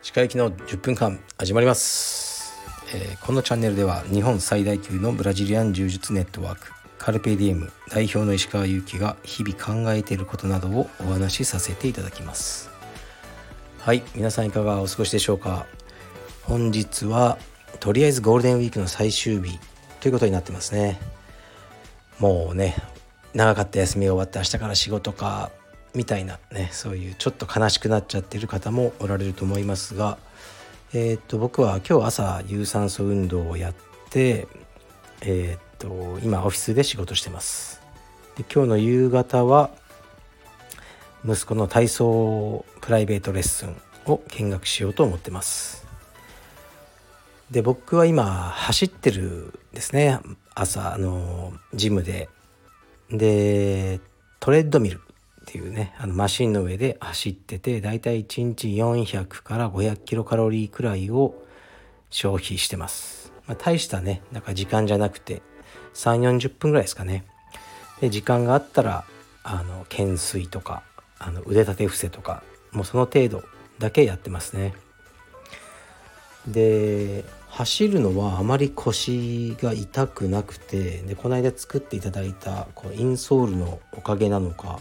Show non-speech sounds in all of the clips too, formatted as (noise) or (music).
歯科行きの10分間始まります、えー、このチャンネルでは日本最大級のブラジリアン柔術ネットワークカルペディエム代表の石川祐希が日々考えていることなどをお話しさせていただきます。はい皆さんいかがお過ごしでしょうか。本日はとりあえずゴールデンウィークの最終日ということになってますね。もうね長かった休みが終わって明日から仕事かみたいなねそういうちょっと悲しくなっちゃってる方もおられると思いますがえー、っと僕は今日朝有酸素運動をやってえー、っと今オフィスで仕事してます。で今日の夕方は息子の体操プライベートレッスンを見学しようと思ってます。で僕は今走ってるですね。朝あのジムで。でトレッドミルっていうねあのマシンの上で走っててだいたい1日400から500キロカロリーくらいを消費してます、まあ、大したねなんか時間じゃなくて3 4 0分ぐらいですかね。で時間があったらあの懸垂とかあの腕立て伏せとかもうその程度だけやってますね。で走るのはあまり腰が痛くなくてでこの間作っていただいたこうインソールのおかげなのか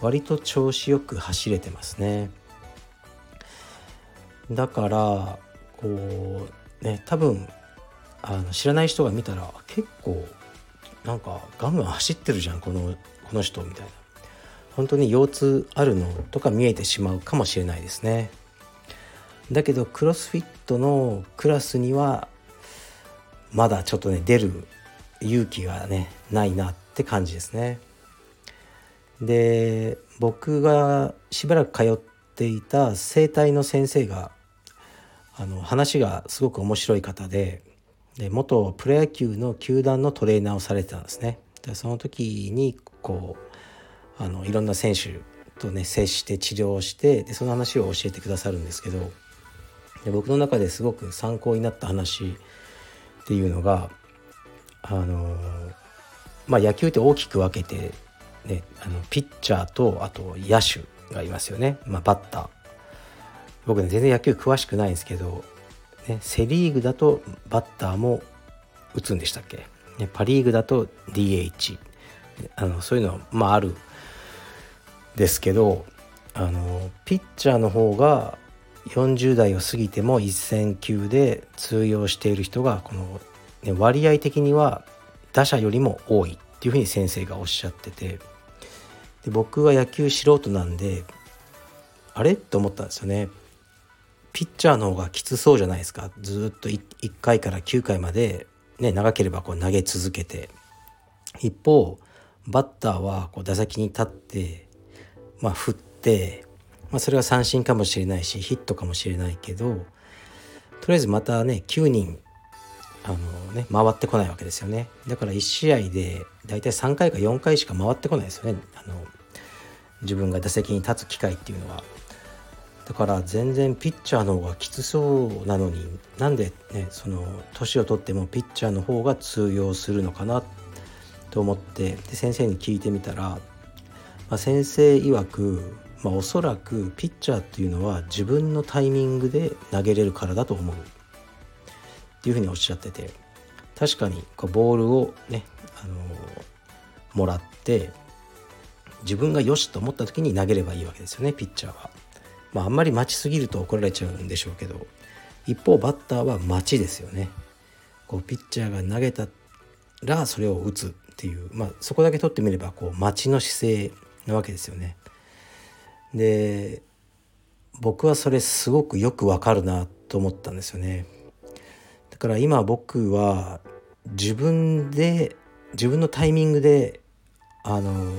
割と調子よく走れてますね。だからこうね多分あの知らない人が見たら結構なんかガンガン走ってるじゃんこのこの人みたいな。本当に腰痛あるのとか見えてしまうかもしれないですね。だけどクロスフィットのクラスにはまだちょっとね出る勇気がねないなって感じですねで僕がしばらく通っていた整体の先生があの話がすごく面白い方でで元プロ野球の球団のトレーナーをされてたんですね。でその時にこうあのいろんな選手とね接して治療してでその話を教えてくださるんですけどで僕の中ですごく参考になった話っていうのがあのまあ野球って大きく分けてね、あのピッチャーとあと野手がいますよね、まあ、バッター。僕ね全然野球詳しくないんですけど、ね、セ・リーグだとバッターも打つんでしたっけ、ね、パ・リーグだと DH あのそういうのはまああるですけどあのピッチャーの方が40代を過ぎても一戦級で通用している人がこの、割合的には打者よりも多いっていうふうに先生がおっしゃってて。で僕は野球素人なんであれ？と思ったんですよね。ピッチャーの方がきつそうじゃないですか。ずっと 1, 1回から9回まで、ね、長ければこう投げ続けて。一方バッターはこう打席に立って、まあ、振って、まあ、それは三振かもしれないしヒットかもしれないけどとりあえずまたね9人あのね回ってこないわけですよね。だから1試合で大体3回か4回しか回ってこないですよね。あの自分が打席に立つ機会っていうのは。だから全然ピッチャーの方がきつそうなのになんでねその年を取ってもピッチャーの方が通用するのかなと思ってで先生に聞いてみたら、まあ、先生曰く、まあ、おそらくピッチャーっていうのは自分のタイミングで投げれるからだと思うっていうふうにおっしゃってて確かにこうボールをね、あのー、もらって自分がよしと思った時に投げればいいわけですよねピッチャーは。まああんまり待ちすぎると怒られちゃうんでしょうけど一方バッターは待ちですよね。こうピッチャーが投げたらそれを打つっていう、まあ、そこだけ取ってみればこう待ちの姿勢なわけですよね。で僕はそれすごくよくわかるなと思ったんですよね。だから今僕は自分で自分のタイミングであの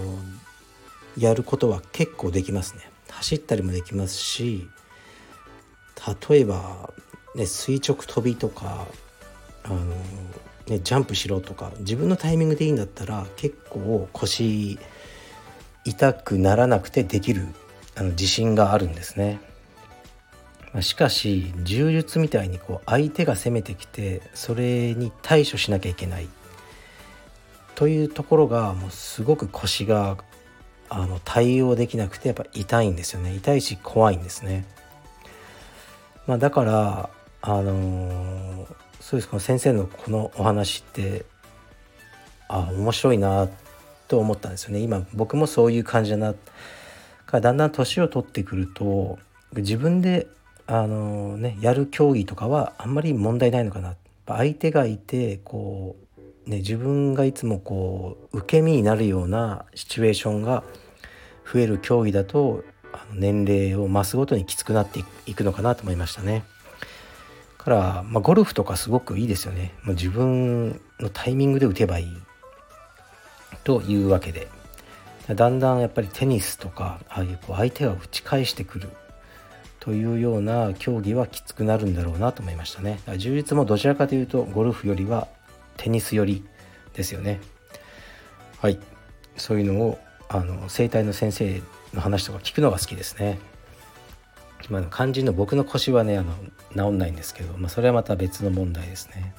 やることは結構できますね走ったりもできますし例えば、ね、垂直跳びとかあの、ね、ジャンプしろとか自分のタイミングでいいんだったら結構腰痛くならなくてできるあの自信があるんですね。しかし柔術みたいにこう相手が攻めてきてそれに対処しなきゃいけない。というところがもうすごく腰があの対応できなくてやっぱ痛いんですよね。痛いし怖いんですね。まあ、だからあのー、そうです。この先生のこのお話ってあ面白いなと思ったんですよね。今僕もそういう感じだな。からだんだん年を取ってくると自分であの、ねやる競技とかはあんまり問題ないのかな相手がいてこう、ね、自分がいつもこう受け身になるようなシチュエーションが増える競技だと年齢を増すごとにきつくなっていくのかなと思いましたね。から、まあ、ゴルフとかすごくいいですよね。もう自分のタイミングで打てばいいというわけでだんだんやっぱりテニスとかああいうこう相手が打ち返してくるというような競技はきつくなるんだろうなと思いましたね。充実もどちらかというとゴルフよりはテニス寄りですよね。はい、そういうのをあの整体の先生の話とか聞くのが好きですね。まあ、肝心の僕の腰はねあの治んないんですけど、まあ、それはまた別の問題ですね。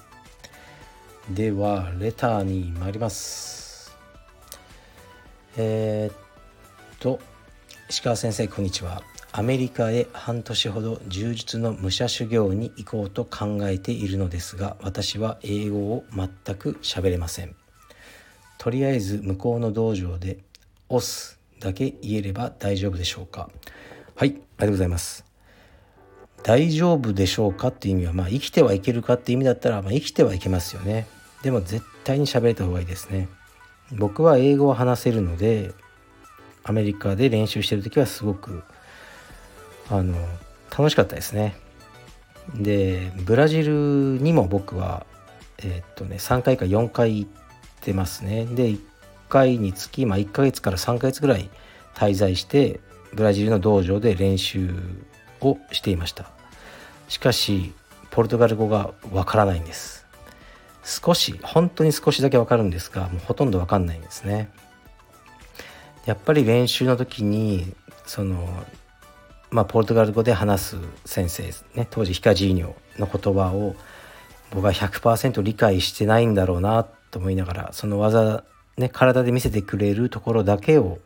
ではレターに参ります。えー、っと石川先生こんにちは。アメリカへ半年ほど柔術の武者修行に行こうと考えているのですが私は英語を全く喋れません。とりあえず向こうの道場で「押す」だけ言えれば大丈夫でしょうか。はいありがとうございます。大丈夫でしょうかっていう意味はまあ生きてはいけるかっていう意味だったらまあ生きてはいけますよね。でも絶対に喋れた方がいいですね。僕は英語を話せるのでアメリカで練習してる時はすごくあの楽しかったですね。でブラジルにも僕はえー、っとね3回か4回行ってますね。で1回につき、まあ、1ヶ月から3ヶ月ぐらい滞在してブラジルの道場で練習をしていました。しかしポルトガル語がわからないんです。少し本当に少しだけわかるんですがもうほとんどわかんないんですね。やっぱり練習の時にそのまあ、ポルトガル語で話す先生ね。当時ヒカジーニョの言葉を僕は100%理解してないんだろうなと思いながらその技ね体で見せてくれるところだけを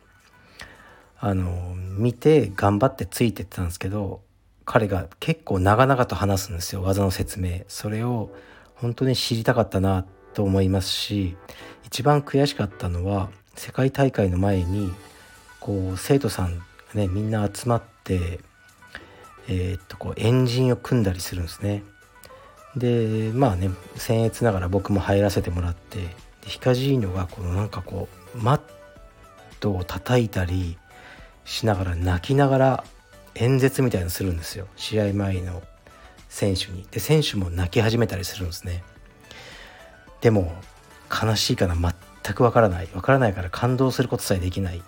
あの見て頑張ってついてってたんですけど彼が結構長々と話すんですよ。技の説明。それを本当に知りたかったなと思いますし一番悔しかったのは世界大会の前にこう生徒さんねみんな集まってえー、っとこうエンジンを組んだりするんですね。でまあね僭越ながら僕も入らせてもらってヒカジーニョがこのなんかこうマットを叩いたりしながら泣きながら演説みたいなのするんですよ。試合前の選手に。で選手も泣き始めたりするんですね。でも悲しいかな。全くわからない。わからないから感動することさえできない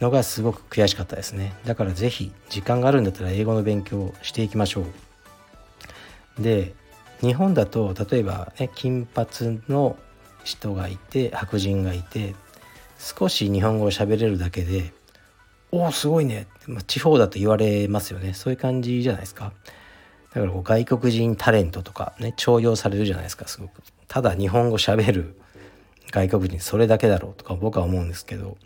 のがすごく悔しかったですね。だから是非時間があるんだったら英語の勉強をしていきましょう。で日本だと例えばね金髪の人がいて白人がいて少し日本語を喋れるだけで「おおすごいね」まあ、地方だと言われますよね。そういう感じじゃないですか。だからこう外国人タレントとかね重用されるじゃないですかすごく。ただ日本語喋る外国人それだけだろうとか僕は思うんですけど。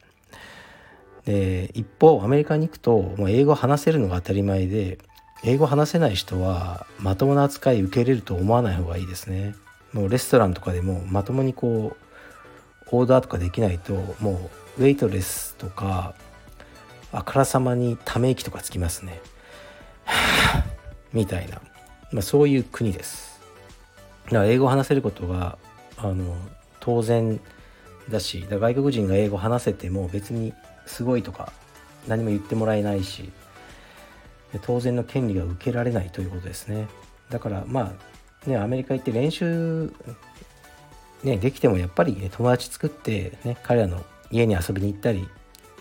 で一方アメリカに行くともう英語話せるのが当たり前で英語話せない人はまともな扱い受け入れると思わない方がいいですね。もうレストランとかでもまともにこうオーダーとかできないともうウェイトレスとかあからさまにため息とかつきますね。みたいな、まあ、そういう国です。だから英語を話せることがあの当然だしだ外国人が英語話せても別にすごいとか何も言ってもらえないし当然の権利が受けられないということですね。だからまあねアメリカ行って練習ねできてもやっぱり、ね、友達作ってね彼らの家に遊びに行ったり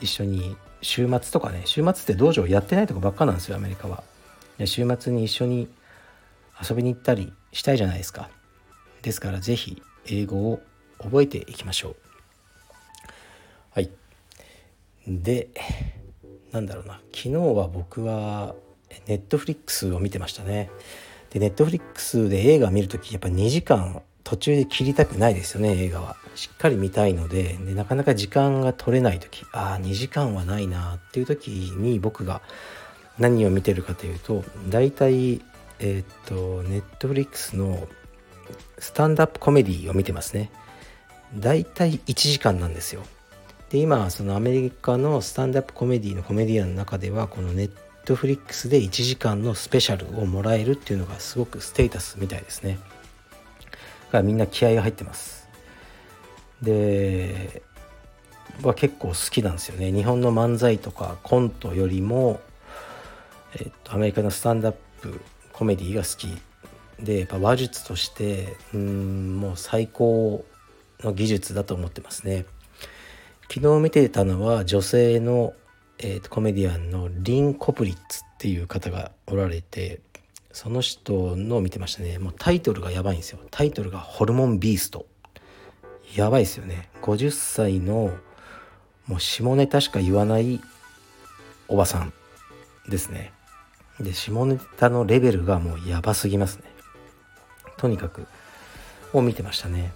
一緒に週末とかね週末って道場やってないとこばっかなんですよアメリカは。週末に一緒に遊びに行ったりしたいじゃないですか。ですから是非英語を覚えていきましょう。はい。でなんだろうな。昨日は僕はネットフリックスを見てましたね。でネットフリックスで映画見る時やっぱ2時間途中で切りたくないですよね映画は。しっかり見たいのででなかなか時間が取れない時ああ2時間はないなっていう時に僕が何を見てるかというと大体えー、っとネットフリックスのスタンダップコメディを見てますね。大体1時間なんですよ。で今そのアメリカのスタンダップコメディのコメディアンの中ではこのネットフリックスで1時間のスペシャルをもらえるっていうのがすごくステータスみたいですね。だからみんな気合が入ってます。では結構好きなんですよね。日本の漫才とかコントよりも、えっと、アメリカのスタンダップコメディが好きでやっぱ話術としてうんもう最高の技術だと思ってますね。昨日見てたのは女性の、えーと、コメディアンのリン・コプリッツっていう方がおられてその人のを見てましたね。もうタイトルがやばいんですよ。タイトルが「ホルモンビースト」やばいですよね。50歳のもう下ネタしか言わないおばさんですね。で下ネタのレベルがもうやばすぎますね。とにかくを見てましたね。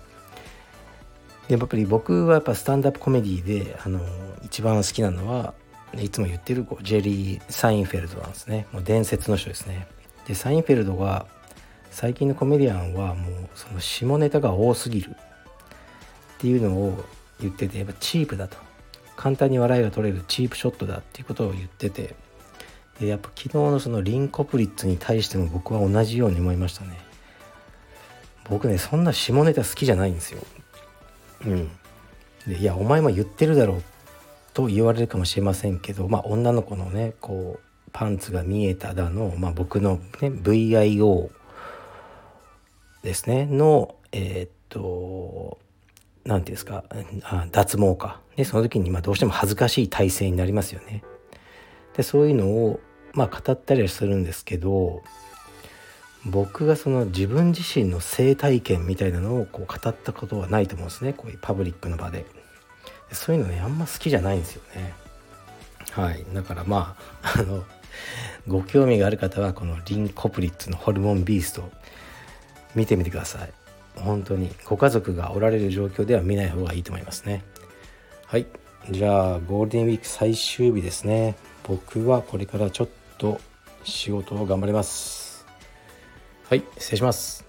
でやっぱり僕はやっぱスタンダップコメディであの一番好きなのはいつも言ってるこうジェリー・サインフェルドなんですね。もう伝説の人ですね。でサインフェルドが最近のコメディアンはもうその下ネタが多すぎる。っていうのを言っててやっぱチープだと。簡単に笑いが取れるチープショットだっていうことを言ってて。でやっぱ昨日のそのリン・コプリッツに対しても僕は同じように思いましたね。僕ねそんな下ネタ好きじゃないんですよ。うん。でいやお前も言ってるだろうと言われるかもしれませんけどまあ女の子のねこうパンツが見えただの、まあ、僕の、ね、VIO ですね。のえー、っと何て言うんですかあ脱毛かでその時にまあどうしても恥ずかしい体勢になりますよね。でそういうのをまあ語ったりするんですけど僕がその自分自身の性体験みたいなのをこう語ったことはないと思うんですね。こういうパブリックの場でそういうのねあんま好きじゃないんですよね。はい。だからまあ (laughs) あのご興味がある方はこのリン・コプリッツのホルモンビースト見てみてください。本当にご家族がおられる状況では見ない方がいいと思いますね。はい。じゃあゴールデンウィーク最終日ですね。僕はこれからちょっと仕事を頑張ります。はい失礼します。